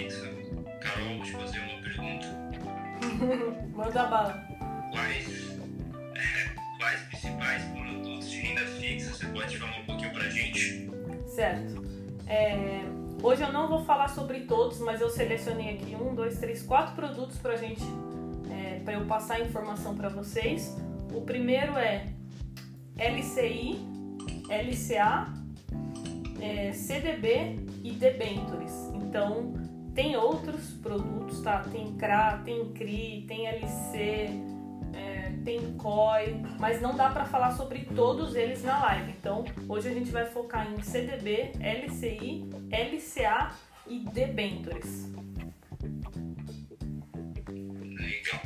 fixa. Carol, vou te fazer uma pergunta. Manda bala. Quais, quais principais produtos de renda fixa você pode falar um pouquinho pra gente? Certo. É, hoje eu não vou falar sobre todos, mas eu selecionei aqui um, dois, três, quatro produtos pra gente, é, para eu passar a informação para vocês. O primeiro é LCI, LCA, é, CDB e debentures. Então, tem outros produtos, tá? Tem CRA, tem CRI, tem LC, é, tem COI, mas não dá para falar sobre todos eles na live. Então, hoje a gente vai focar em CDB, LCI, LCA e debentures. Legal.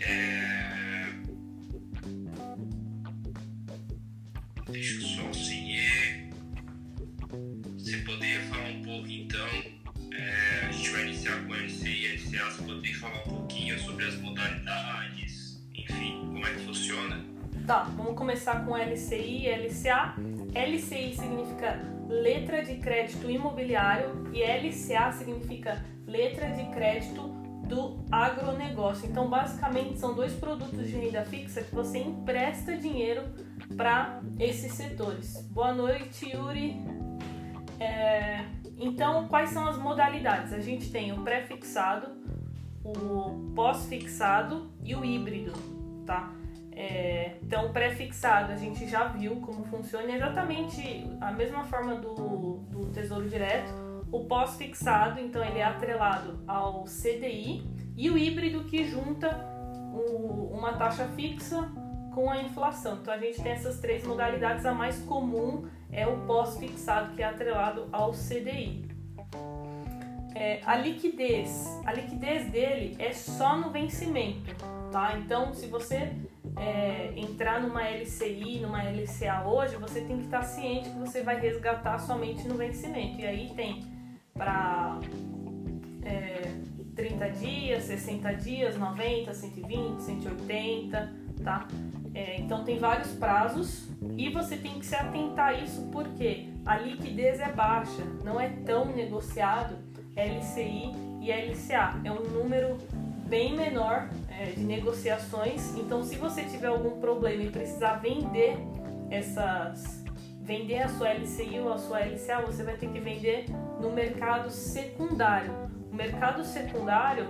É... Deixa eu só seguir. Você poderia falar um pouco então? É, a gente vai iniciar com LC e LCA. Você poderia falar um pouquinho sobre as modalidades, enfim, como é que funciona? Tá, vamos começar com LCI e LCA. LCI significa letra de crédito imobiliário e LCA significa letra de crédito do agronegócio. Então, basicamente, são dois produtos de renda fixa que você empresta dinheiro para esses setores. Boa noite, Yuri. É, então, quais são as modalidades? A gente tem o pré-fixado, o pós-fixado e o híbrido, tá? É, então, o pré-fixado a gente já viu como funciona, é exatamente a mesma forma do, do Tesouro Direto. O pós-fixado, então, ele é atrelado ao CDI e o híbrido que junta o, uma taxa fixa com a inflação. Então, a gente tem essas três modalidades. A mais comum é o pós-fixado, que é atrelado ao CDI. É, a liquidez, a liquidez dele é só no vencimento, tá? Então, se você é, entrar numa LCI, numa LCA hoje, você tem que estar ciente que você vai resgatar somente no vencimento. E aí tem para é, 30 dias, 60 dias, 90, 120, 180, tá? É, então tem vários prazos e você tem que se atentar a isso porque a liquidez é baixa, não é tão negociado LCI e LCA. É um número bem menor é, de negociações. Então, se você tiver algum problema e precisar vender essas, vender a sua LCI ou a sua LCA, você vai ter que vender no mercado secundário. O mercado secundário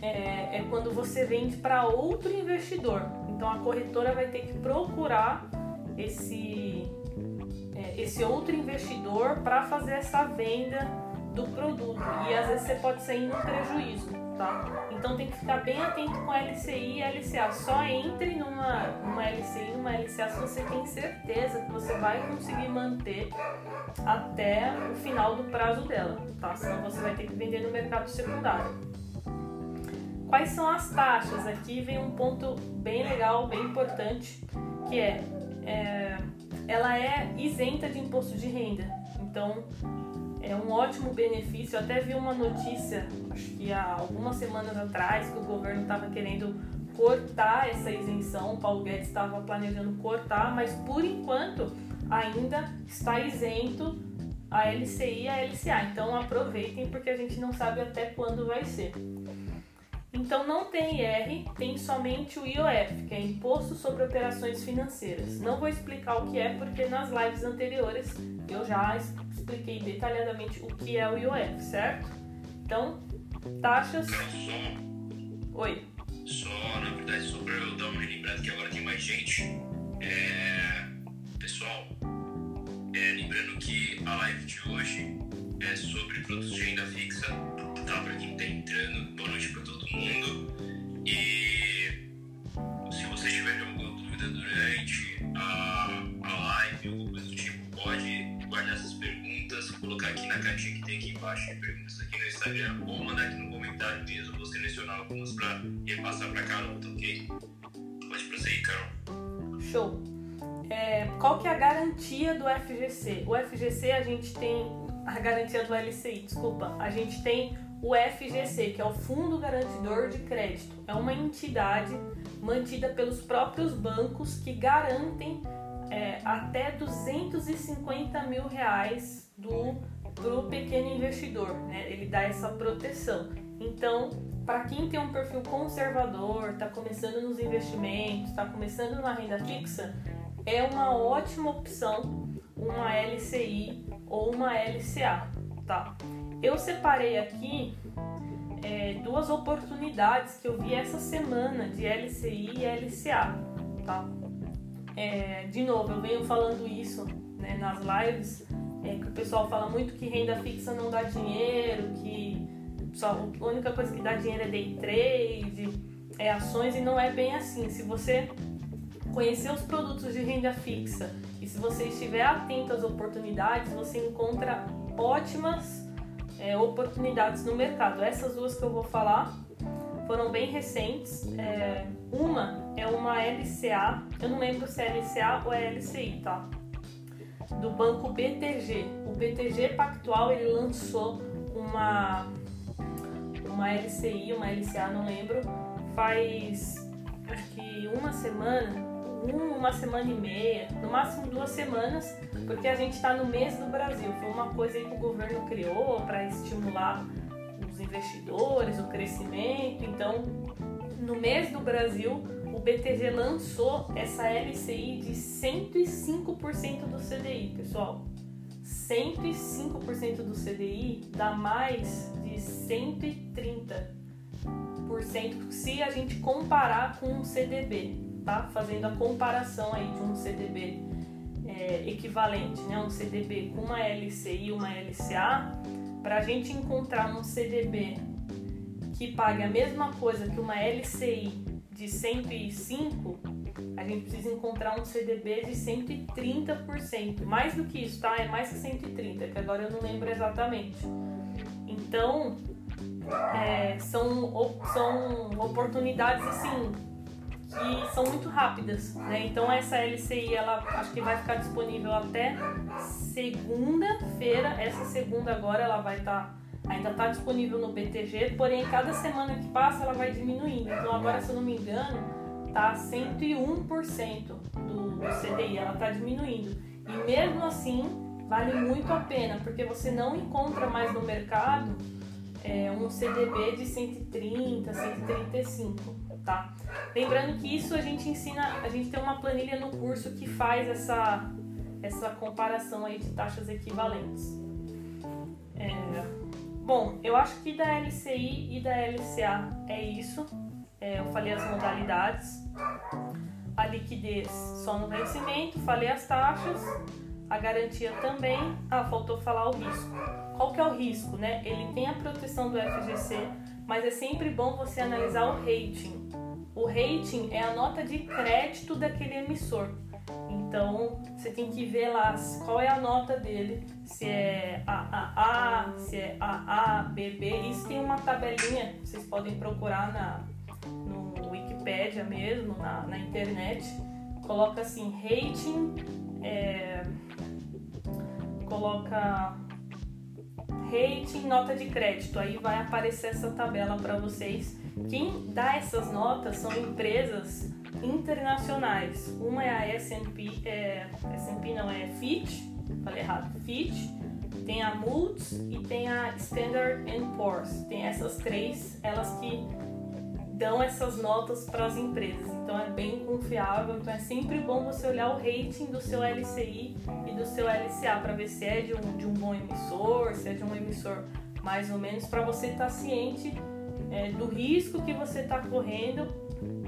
é, é quando você vende para outro investidor. Então, a corretora vai ter que procurar esse é, esse outro investidor para fazer essa venda do produto e às vezes você pode sair no prejuízo, tá? Então tem que ficar bem atento com LCI e LCA. Só entre numa, numa LCI, numa LCA se você tem certeza que você vai conseguir manter até o final do prazo dela, tá? Senão você vai ter que vender no mercado secundário. Quais são as taxas? Aqui vem um ponto bem legal, bem importante, que é, é ela é isenta de imposto de renda. Então, é um ótimo benefício. Eu até vi uma notícia, acho que há algumas semanas atrás, que o governo estava querendo cortar essa isenção. O Paulo Guedes estava planejando cortar, mas por enquanto ainda está isento a LCI e a LCA. Então aproveitem porque a gente não sabe até quando vai ser. Então não tem IR, tem somente o IOF, que é Imposto sobre Operações Financeiras. Não vou explicar o que é porque nas lives anteriores eu já expliquei detalhadamente o que é o IOF, certo? Então, taxas. Oi. só, na verdade, só pra eu dar uma lembrada que agora tem mais gente. É, pessoal, é, lembrando que a live de hoje é sobre produtos de renda fixa, tá? Pra quem tá entrando, boa noite pra todo mundo. E se vocês tiverem alguma dúvida durante a, a live, alguma coisa do tipo, pode guardar essas perguntas, colocar aqui na caixinha que tem aqui embaixo de perguntas aqui no Instagram, ou mandar aqui no comentário mesmo, vou selecionar algumas pra repassar pra Carol, tá ok? Pode prosseguir, Carol. Show. É, qual que é a garantia do FGC? O FGC a gente tem a garantia do LCI, desculpa. A gente tem o FGC, que é o Fundo Garantidor de Crédito. É uma entidade mantida pelos próprios bancos que garantem é, até 250 mil reais do para o pequeno investidor, né? Ele dá essa proteção. Então, para quem tem um perfil conservador, está começando nos investimentos, está começando na renda fixa, é uma ótima opção uma LCI ou uma LCA, tá? Eu separei aqui é, duas oportunidades que eu vi essa semana de LCI e LCA, tá? É, de novo, eu venho falando isso né, nas lives, é, que o pessoal fala muito que renda fixa não dá dinheiro, que só, a única coisa que dá dinheiro é day trade, é ações, e não é bem assim. Se você conhecer os produtos de renda fixa se você estiver atento às oportunidades, você encontra ótimas é, oportunidades no mercado. Essas duas que eu vou falar foram bem recentes. É, uma é uma LCA, eu não lembro se é LCA ou é LCI, tá? Do banco BTG. O BTG Pactual ele lançou uma uma LCI, uma LCA, não lembro, faz acho que uma semana uma semana e meia, no máximo duas semanas, porque a gente está no mês do Brasil. Foi uma coisa que o governo criou para estimular os investidores, o crescimento. Então, no mês do Brasil, o BTG lançou essa LCI de 105% do CDI, pessoal. 105% do CDI dá mais de 130% se a gente comparar com o CDB tá fazendo a comparação aí de um CDB é, equivalente, né, um CDB com uma LCI e uma LCA, para a gente encontrar um CDB que pague a mesma coisa que uma LCI de 105, a gente precisa encontrar um CDB de 130%. Mais do que isso, tá? É mais que 130, que agora eu não lembro exatamente. Então, é, são, são oportunidades assim que são muito rápidas, né? Então essa LCI ela acho que vai ficar disponível até segunda-feira. Essa segunda agora ela vai estar tá, ainda está disponível no BTG, porém cada semana que passa ela vai diminuindo. Então agora se eu não me engano tá 101% do, CDI, ela está diminuindo. E mesmo assim vale muito a pena, porque você não encontra mais no mercado é, um CDB de 130, 135 tá? Lembrando que isso a gente ensina, a gente tem uma planilha no curso que faz essa, essa comparação aí de taxas equivalentes. É, bom, eu acho que da LCI e da LCA é isso. É, eu falei as modalidades, a liquidez só no vencimento, falei as taxas, a garantia também. Ah, faltou falar o risco. Qual que é o risco, né? Ele tem a proteção do FGC, mas é sempre bom você analisar o rating. O rating é a nota de crédito daquele emissor. Então você tem que ver lá qual é a nota dele, se é AAA, se é AA, BB. Isso tem uma tabelinha, vocês podem procurar na, no Wikipedia mesmo, na, na internet. Coloca assim, rating, é, coloca rating, nota de crédito. Aí vai aparecer essa tabela para vocês. Quem dá essas notas são empresas internacionais. Uma é a S&P, é, S&P não é Fitch, falei errado, Fitch. Tem a Moody's e tem a Standard Poor's. Tem essas três, elas que dão essas notas para as empresas. Então é bem confiável. Então é sempre bom você olhar o rating do seu LCI e do seu LCA para ver se é de um, de um bom emissor, se é de um emissor mais ou menos, para você estar tá ciente é, do risco que você está correndo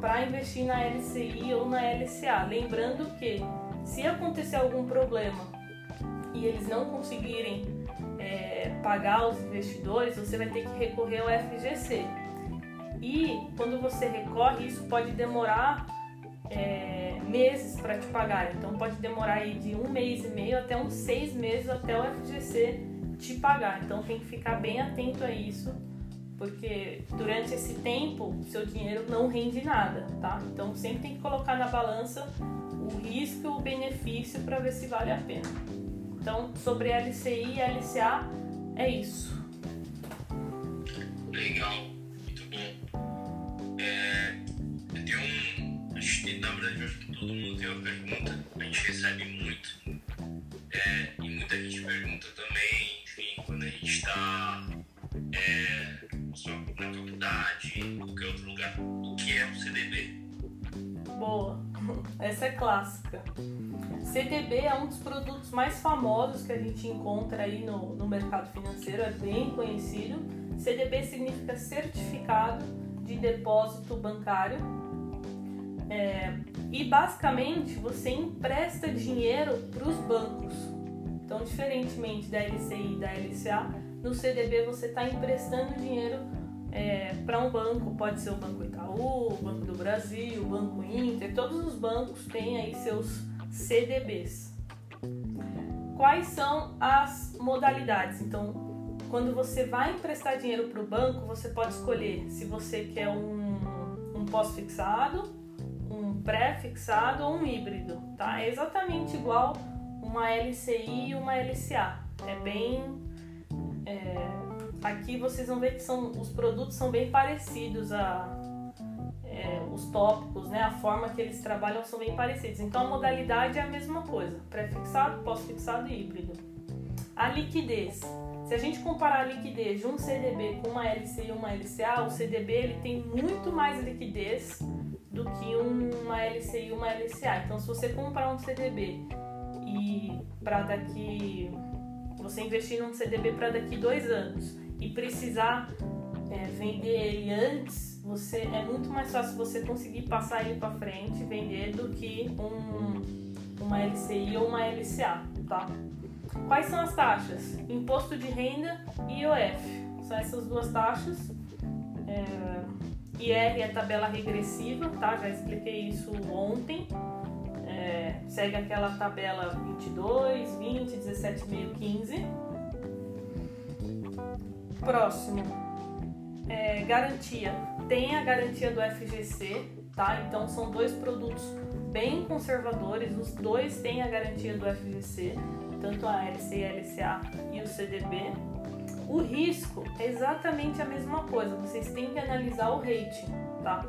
para investir na LCI ou na LCA. Lembrando que se acontecer algum problema e eles não conseguirem é, pagar os investidores, você vai ter que recorrer ao FGC. E quando você recorre, isso pode demorar é, meses para te pagar. Então pode demorar aí de um mês e meio até uns seis meses até o FGC te pagar. Então tem que ficar bem atento a isso, porque durante esse tempo seu dinheiro não rende nada, tá? Então sempre tem que colocar na balança o risco e o benefício para ver se vale a pena. Então sobre LCI e LCA é isso. Legal. É, eu tenho um. Acho que, na verdade, acho que todo mundo tem uma pergunta. A gente recebe muito. É, e muita gente pergunta também, enfim, está é, na faculdade, em qualquer outro lugar. O que é um CDB? Boa, essa é clássica. CDB é um dos produtos mais famosos que a gente encontra aí no, no mercado financeiro, é bem conhecido. CDB significa Certificado de Depósito Bancário. É, e basicamente você empresta dinheiro para os bancos. Então, diferentemente da LCI e da LCA, no CDB você está emprestando dinheiro é, para um banco, pode ser o Banco Itaú, o Banco do Brasil, o Banco Inter, todos os bancos têm aí seus CDBs. Quais são as modalidades? Então, quando você vai emprestar dinheiro para o banco, você pode escolher se você quer um, um pós-fixado, um pré-fixado ou um híbrido, tá? É exatamente igual uma LCI e uma LCA. É bem. É, aqui vocês vão ver que são, os produtos são bem parecidos a, é, os tópicos, né, a forma que eles trabalham são bem parecidos. Então a modalidade é a mesma coisa: pré-fixado, pós-fixado e híbrido. A liquidez. Se a gente comparar a liquidez de um CDB com uma LC e uma LCA, o CDB ele tem muito mais liquidez do que uma LC e uma LCA. Então, se você comprar um CDB e para daqui você investir num CDB para daqui dois anos e precisar é, vender ele antes você é muito mais fácil você conseguir passar ele para frente, vender do que um, uma LCI ou uma LCA, tá? Quais são as taxas? Imposto de renda e IOF. São essas duas taxas. É, IR é tabela regressiva, tá? Já expliquei isso ontem. É, segue aquela tabela 22, 20, 17,5, 15. Próximo. É, garantia tem a garantia do FGC, tá? Então são dois produtos bem conservadores, os dois têm a garantia do FGC, tanto a LC e a LCA e o CDB. O risco é exatamente a mesma coisa, vocês têm que analisar o rating, tá?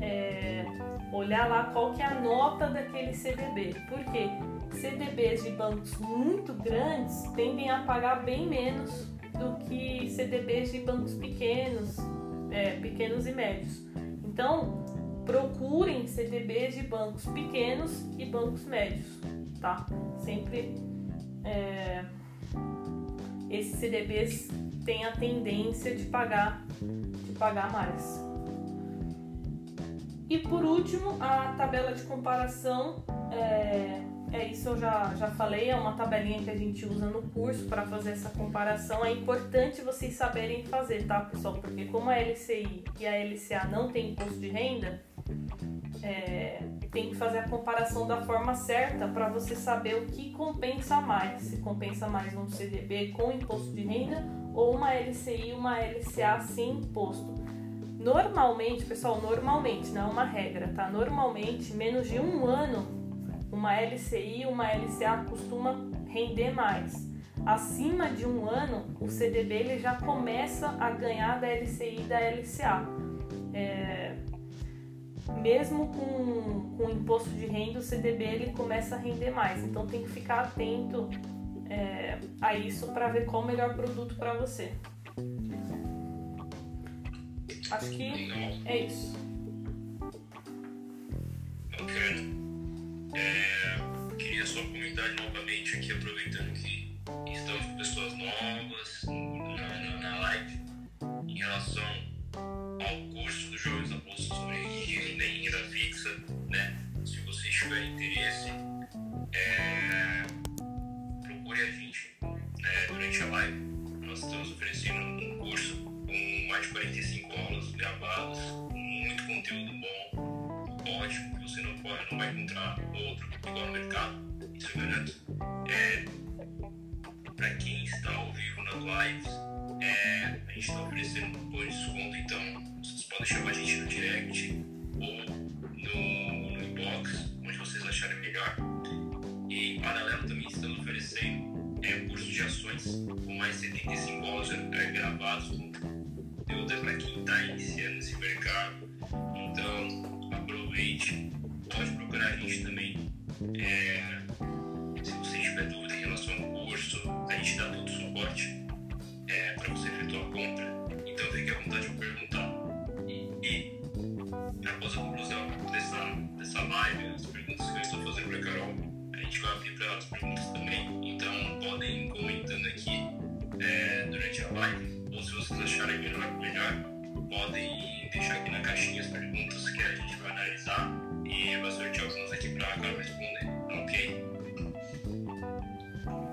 É, olhar lá qual que é a nota daquele CDB, porque CDBs de bancos muito grandes tendem a pagar bem menos do que CDBs de bancos pequenos, é, pequenos e médios. Então, procurem CDBs de bancos pequenos e bancos médios, tá? Sempre é, esses CDBs têm a tendência de pagar, de pagar mais. E por último, a tabela de comparação é, é isso eu já, já falei, é uma tabelinha que a gente usa no curso para fazer essa comparação. É importante vocês saberem fazer, tá, pessoal? Porque como a LCI e a LCA não tem imposto de renda, é, tem que fazer a comparação da forma certa para você saber o que compensa mais. Se compensa mais um CDB com imposto de renda ou uma LCI uma LCA sem imposto. Normalmente, pessoal, normalmente, não é uma regra, tá? Normalmente, menos de um ano uma LCI uma LCA costuma render mais. Acima de um ano, o CDB ele já começa a ganhar da LCI e da LCA. É, mesmo com, com imposto de renda, o CDB ele começa a render mais. Então tem que ficar atento é, a isso para ver qual o melhor produto para você. Acho que é isso. É, queria só comentar novamente aqui, aproveitando que estamos com pessoas novas na, na, na live, em relação Tiverem interesse, é, procure a gente né, durante a live. Nós estamos oferecendo um curso com mais de 45 aulas gravadas, muito conteúdo bom, ótimo você não, pode, não vai encontrar outro igual no mercado, isso eu garanto. É, para quem está ao vivo nas lives, é, a gente está oferecendo um de desconto, então vocês podem chamar a gente no direct acharem melhor. E em paralelo também estamos oferecendo é, curso de ações com mais de 75 aulas gravados com conteúdo é para quem está iniciando esse mercado. Então aproveite pode procurar a gente também. É, se você tiver dúvida em relação ao curso, a gente dá todo o suporte. É, para você efetuar a compra. Para as perguntas também. Então podem ir comentando aqui é, durante a live, ou se vocês acharem melhor, melhor, podem deixar aqui na caixinha as perguntas que a gente vai analisar e vai sortear algumas aqui para a Carol responder, ok?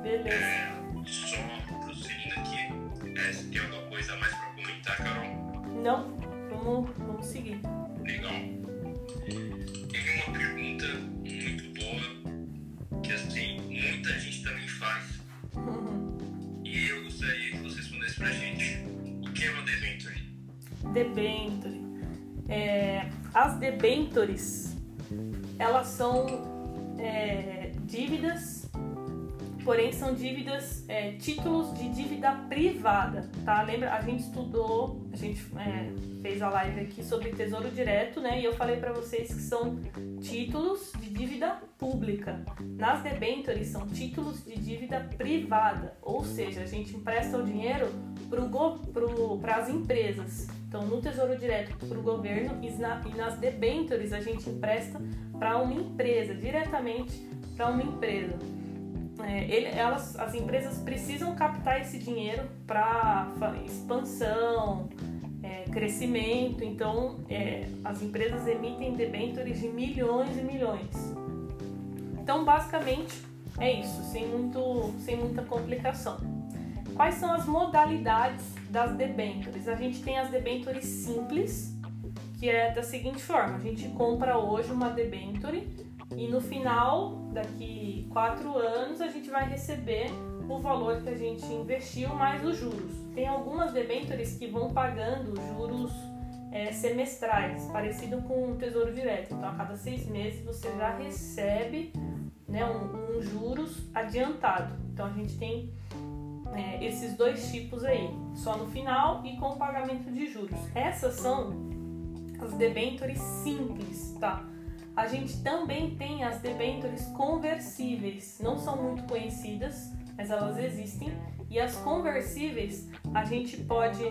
Beleza. É, só prosseguindo aqui, é, se tem alguma coisa a mais para comentar, Carol? Não, vamos, vamos seguir. Legal. Debenture. É, as debentures, elas são é, dívidas, porém são dívidas, é, títulos de dívida privada, tá? Lembra? A gente estudou, a gente é, fez a live aqui sobre Tesouro Direto, né? E eu falei para vocês que são títulos de dívida pública. Nas debentures são títulos de dívida privada, ou seja, a gente empresta o dinheiro para as empresas. Então, no Tesouro Direto para o governo e, na, e nas debentures a gente empresta para uma empresa, diretamente para uma empresa. É, ele, elas, as empresas precisam captar esse dinheiro para expansão, é, crescimento. Então, é, as empresas emitem debentures de milhões e milhões. Então, basicamente, é isso, sem, muito, sem muita complicação. Quais são as modalidades das debentures? A gente tem as debentures simples, que é da seguinte forma: a gente compra hoje uma debenture e no final, daqui quatro anos, a gente vai receber o valor que a gente investiu mais os juros. Tem algumas debentures que vão pagando juros é, semestrais, parecido com o Tesouro Direto. Então, a cada seis meses você já recebe né, um, um juros adiantado. Então, a gente tem é, esses dois tipos aí, só no final e com pagamento de juros. Essas são as debentures simples, tá? A gente também tem as debentures conversíveis, não são muito conhecidas, mas elas existem. E as conversíveis, a gente pode,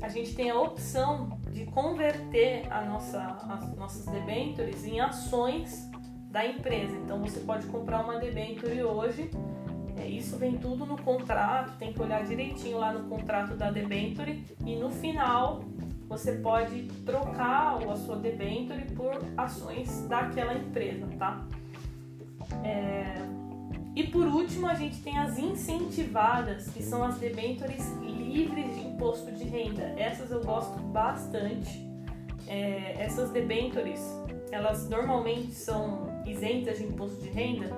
a gente tem a opção de converter a nossa, as nossas debentures em ações da empresa. Então você pode comprar uma debenture hoje. É, isso vem tudo no contrato, tem que olhar direitinho lá no contrato da debenture e no final você pode trocar a sua debenture por ações daquela empresa, tá? É... E por último, a gente tem as incentivadas, que são as debentures livres de imposto de renda. Essas eu gosto bastante. É... Essas debentures, elas normalmente são isentas de imposto de renda,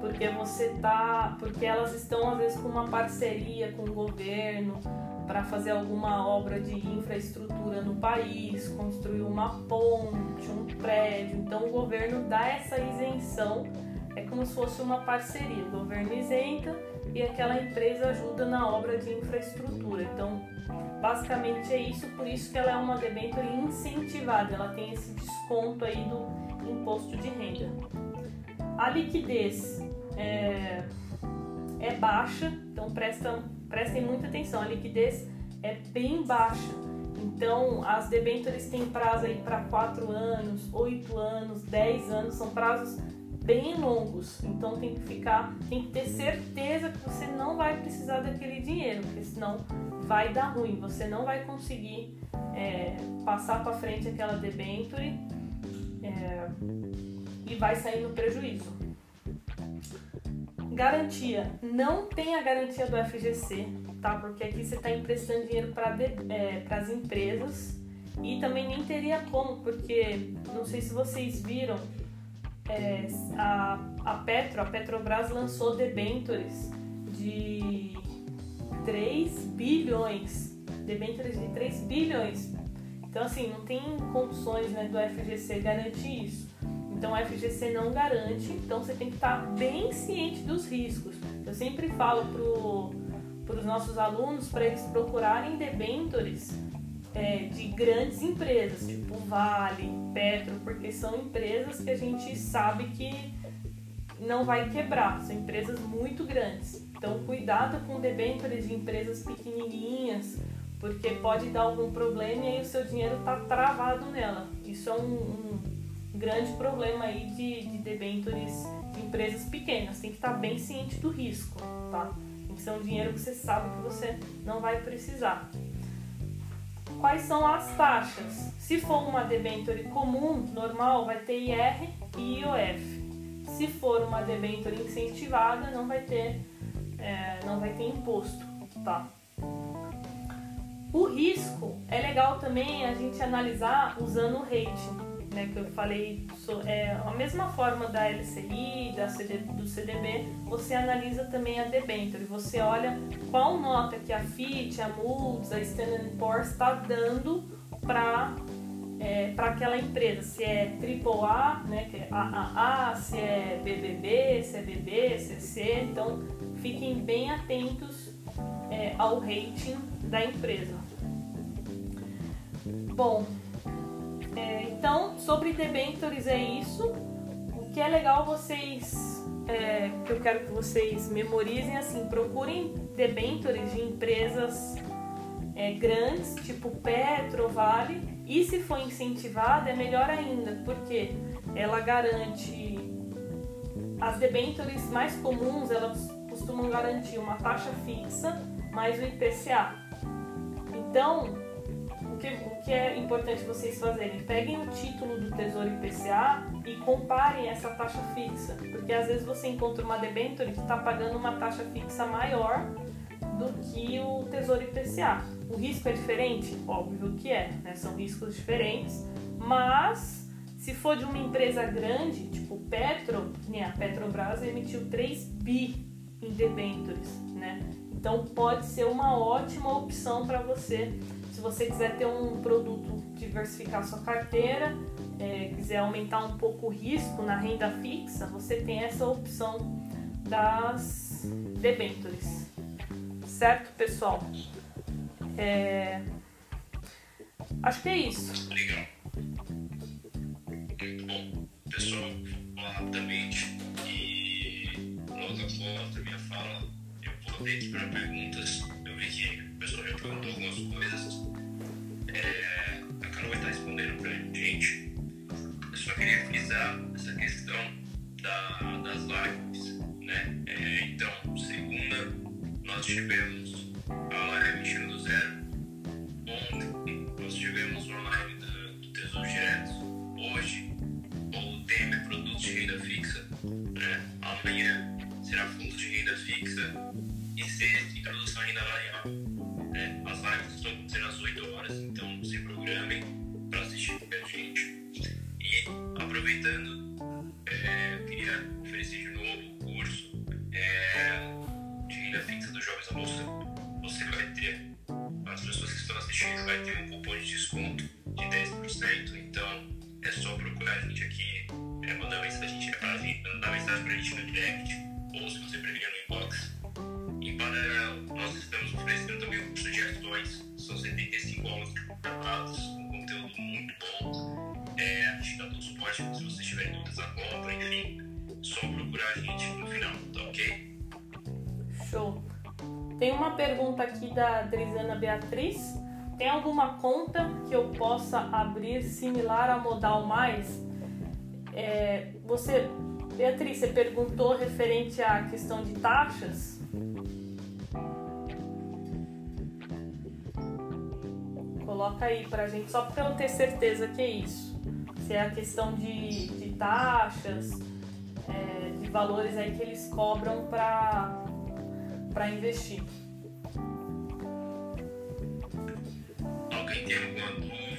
porque você tá, porque elas estão às vezes com uma parceria com o governo para fazer alguma obra de infraestrutura no país, construir uma ponte, um prédio. Então o governo dá essa isenção, é como se fosse uma parceria. O governo isenta e aquela empresa ajuda na obra de infraestrutura. Então, basicamente é isso, por isso que ela é uma debênture incentivada, ela tem esse desconto aí do imposto de renda. A liquidez é, é baixa, então prestam, prestem muita atenção, a liquidez é bem baixa. Então, as debêntures têm prazo aí para 4 anos, 8 anos, 10 anos, são prazos bem longos. Então, tem que ficar, tem que ter certeza que você não vai precisar daquele dinheiro, porque senão vai dar ruim. Você não vai conseguir é, passar para frente aquela debenture é, e vai sair no prejuízo. Garantia. Não tem a garantia do FGC, tá? Porque aqui você está emprestando dinheiro para é, as empresas e também nem teria como, porque não sei se vocês viram, é, a, a Petro, a Petrobras lançou debentures de 3 bilhões. Debentures de 3 bilhões. Então, assim, não tem condições né, do FGC garantir isso. Então a FGC não garante, então você tem que estar bem ciente dos riscos. Eu sempre falo para os nossos alunos para eles procurarem debentures é, de grandes empresas, tipo Vale, Petro, porque são empresas que a gente sabe que não vai quebrar, são empresas muito grandes. Então, cuidado com debêntures de empresas pequenininhas, porque pode dar algum problema e aí o seu dinheiro está travado nela. Isso é um, um grande problema aí de, de debêntures de empresas pequenas. Tem que estar bem ciente do risco, tá? Tem que ser um dinheiro que você sabe que você não vai precisar. Quais são as taxas? Se for uma debenture comum, normal, vai ter IR e IOF. Se for uma debenture incentivada, não vai ter, é, não vai ter imposto, tá? O risco é legal também a gente analisar usando o rating né, que eu falei, é a mesma forma da LCI, da CD, do CDB, você analisa também a debenture. Você olha qual nota que a FIT, a Moody's, a Standard Poor's está dando para é, para aquela empresa, se é AAA, né, que é AAA, se é BBB, se é BB, CC, então fiquem bem atentos é, ao rating da empresa. Bom, é, então, sobre debentures é isso. O que é legal vocês, é, que eu quero que vocês memorizem, assim, procurem debentures de empresas é, grandes, tipo Petro, Vale, e se for incentivada é melhor ainda, porque ela garante as debentures mais comuns, elas costumam garantir uma taxa fixa mais o IPCA. Então, que, o que é importante vocês fazerem? Peguem o título do Tesouro IPCA e comparem essa taxa fixa, porque às vezes você encontra uma debenture que está pagando uma taxa fixa maior do que o Tesouro IPCA. O risco é diferente? Óbvio que é, né? são riscos diferentes, mas se for de uma empresa grande, tipo Petro, né? a Petrobras emitiu 3 bi em debentures, né? Então pode ser uma ótima opção para você você quiser ter um produto, diversificar sua carteira, é, quiser aumentar um pouco o risco na renda fixa, você tem essa opção das debentures. Certo, pessoal? É... Acho que é isso. Legal. Bom, pessoal, rapidamente e logo após a minha fala, eu vou abrir para perguntas. Eu vi que o pessoal já perguntou algumas coisas. É, a Carol vai estar respondendo para a gente. Eu só queria frisar essa questão da, das lives, né? É, então, segunda, nós tivemos a live Mexendo do Zero. Ontem, nós tivemos uma live do, do Tesouro Direto. Hoje, o tema é produtos de renda fixa. Né? Amanhã será fundos de renda fixa. E sexta, introdução à renda variável. Né? As lives estão acontecendo às 8 horas, então se programem da Adriana Beatriz. Tem alguma conta que eu possa abrir similar a Modal Mais? É, você, Beatriz, você perguntou referente à questão de taxas? Coloca aí pra gente, só pra eu ter certeza que é isso. Se é a questão de, de taxas, é, de valores aí que eles cobram pra investir.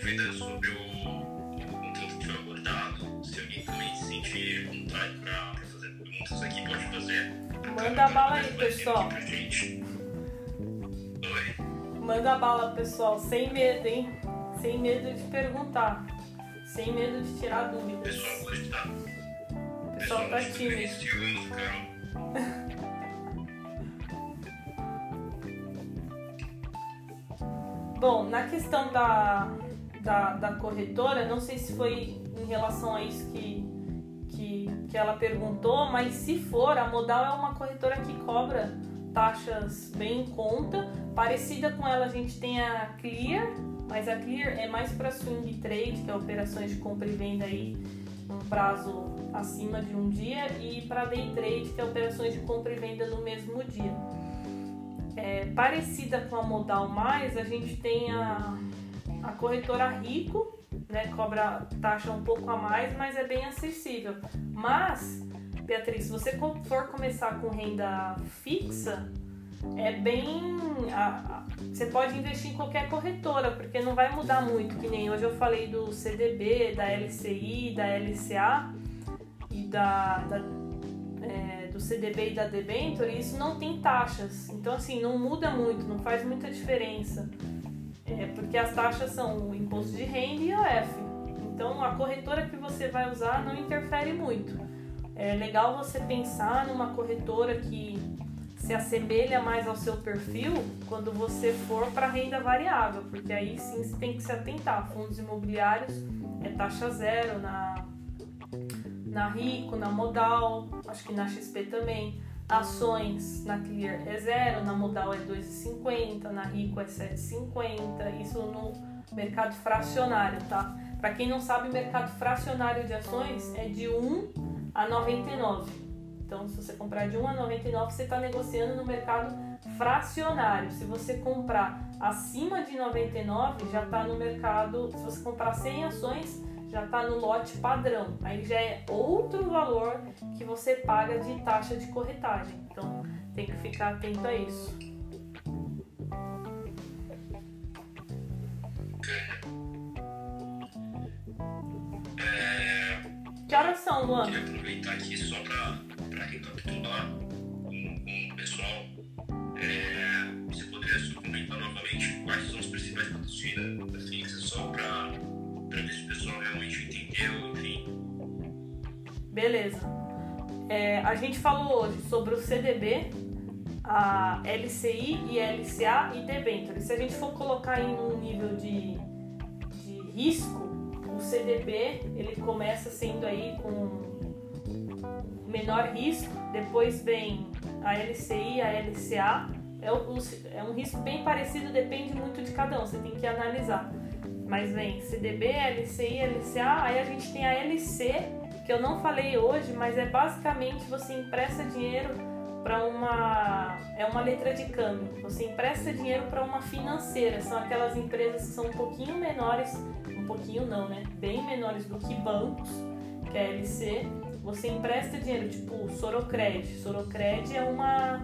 Dúvida sobre o, o conteúdo que foi abordado? Se alguém também se sentir vontade para fazer perguntas aqui, pode fazer. Manda bala aí, pessoal. Oi. Manda bala, pessoal, sem medo, hein? Sem medo de perguntar. Sem medo de tirar O dúvidas. pessoal pode estar. O pessoal tá muito tímido. Carol. Bom, na questão da, da, da corretora, não sei se foi em relação a isso que, que, que ela perguntou, mas se for, a Modal é uma corretora que cobra taxas bem em conta. Parecida com ela a gente tem a Clear, mas a Clear é mais para swing trade, que é operações de compra e venda aí um prazo acima de um dia, e para day trade, que é operações de compra e venda no mesmo dia. É, parecida com a Modal Mais, a gente tem a, a corretora Rico, né, cobra taxa um pouco a mais, mas é bem acessível. Mas, Beatriz, se você for começar com renda fixa, é bem. A, a, você pode investir em qualquer corretora, porque não vai mudar muito, que nem hoje eu falei do CDB, da LCI, da LCA e da, da é, do CDB e da Debenture, isso não tem taxas. Então, assim, não muda muito, não faz muita diferença. É, porque as taxas são o imposto de renda e o F. Então, a corretora que você vai usar não interfere muito. É legal você pensar numa corretora que se assemelha mais ao seu perfil quando você for para renda variável, porque aí sim você tem que se atentar. Fundos imobiliários é taxa zero na, na Rico, na Modal, acho que na XP também. Ações na Clear é zero, na Modal é 2,50, na Rico é 7,50, isso no mercado fracionário, tá? Para quem não sabe, mercado fracionário de ações é de 1 a 99. Então, se você comprar de 1 a 99, você está negociando no mercado fracionário. Se você comprar acima de 99, já está no mercado. Se você comprar 100 ações, já está no lote padrão. Aí já é outro valor que você paga de taxa de corretagem. Então tem que ficar atento a isso. Que horas são, Luan? Queria aproveitar aqui só para recapitular com, com o pessoal. É, você poderia comentar novamente quais são os principais patrocínios fixos só É, a gente falou hoje sobre o CDB, a LCI e LCA e debênture. Se a gente for colocar em um nível de, de risco, o CDB ele começa sendo aí com menor risco, depois vem a LCI, a LCA. É, um, é um risco bem parecido, depende muito de cada um, você tem que analisar. Mas vem CDB, LCI, LCA, aí a gente tem a LC, que eu não falei hoje, mas é basicamente você empresta dinheiro para uma é uma letra de câmbio. Você empresta dinheiro para uma financeira, são aquelas empresas que são um pouquinho menores, um pouquinho não, né? Bem menores do que bancos, que é a LC. Você empresta dinheiro, tipo Sorocred. Sorocred é uma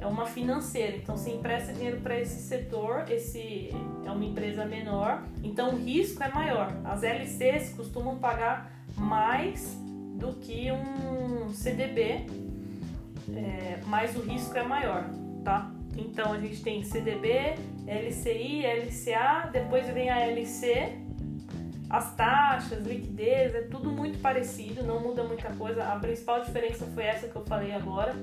é uma financeira, então você empresta dinheiro para esse setor, esse é uma empresa menor, então o risco é maior. As LCs costumam pagar mais do que um CDB, é, mas o risco é maior, tá? Então a gente tem CDB, LCI, LCA, depois vem a LC, as taxas, liquidez, é tudo muito parecido, não muda muita coisa. A principal diferença foi essa que eu falei agora.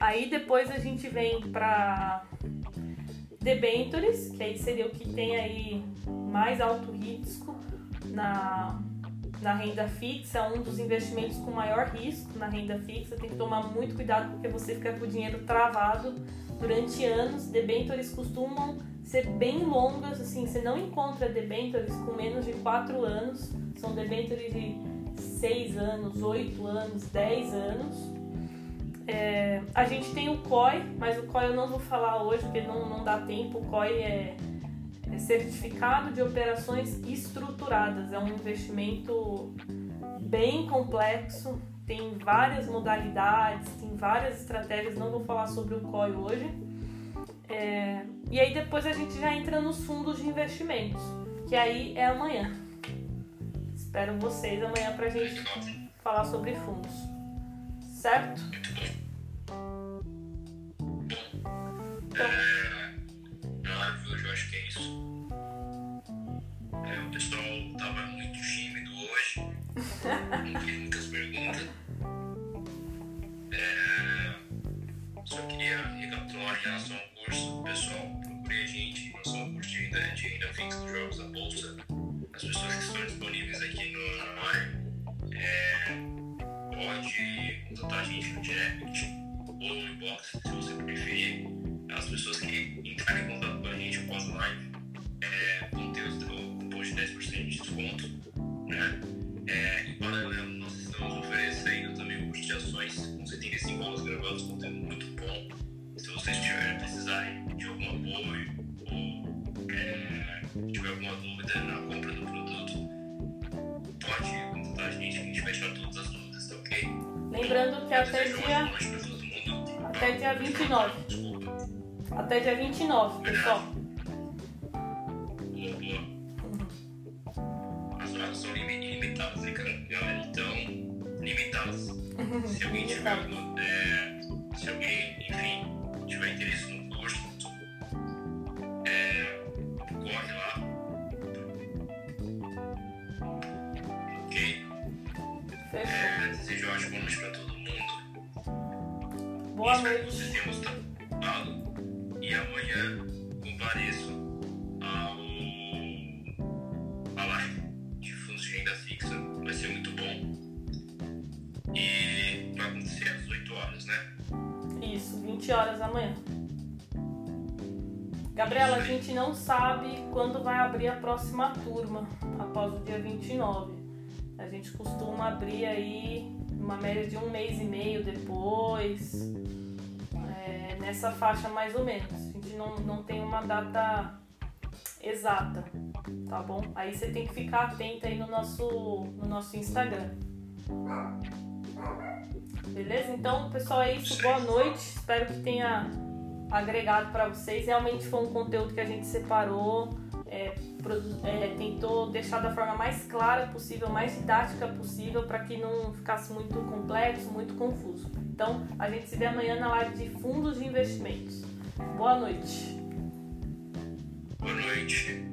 Aí depois a gente vem para debentures, que aí seria o que tem aí mais alto risco na, na renda fixa, um dos investimentos com maior risco na renda fixa. Tem que tomar muito cuidado porque você fica com o dinheiro travado durante anos. Debentures costumam ser bem longas, assim, você não encontra debentures com menos de 4 anos. São debentures de 6 anos, 8 anos, 10 anos. É, a gente tem o COI, mas o COI eu não vou falar hoje porque não, não dá tempo. O COI é, é Certificado de Operações Estruturadas, é um investimento bem complexo, tem várias modalidades, tem várias estratégias. Não vou falar sobre o COI hoje. É, e aí depois a gente já entra nos fundos de investimentos, que aí é amanhã. Espero vocês amanhã pra gente falar sobre fundos. Certo? É, eu acho que é isso. É, o pessoal tava muito tímido hoje. Não muitas perguntas. É, só queria recapitular em relação ao curso. Pessoal, a gente em relação ao curso de de jogos da Bolsa. As pessoas que estão disponíveis aqui no, no. É, pode contatar a gente no direct ou no inbox, se você preferir. As pessoas que entrarem em contato com a gente pós-live é, vão ter o cupom de 10% de desconto, né? Até dia, até dia 29. Desculpa. Até dia 29, pessoal. As vagas são limi- ilimitadas, hein, cara? Então, limitadas. Se alguém tiver renda fixa. Vai ser muito bom. E vai acontecer às 8 horas, né? Isso, 20 horas da manhã. Gabriela, a gente não sabe quando vai abrir a próxima turma, após o dia 29. A gente costuma abrir aí uma média de um mês e meio depois, é, nessa faixa mais ou menos. A gente não, não tem uma data exata, tá bom? Aí você tem que ficar atento aí no nosso, no nosso Instagram. Beleza? Então, pessoal, é isso. Boa noite. Espero que tenha agregado para vocês. Realmente foi um conteúdo que a gente separou, é, é, tentou deixar da forma mais clara possível, mais didática possível, para que não ficasse muito complexo, muito confuso. Então, a gente se vê amanhã na live de fundos de investimentos. Boa noite. Boa noite.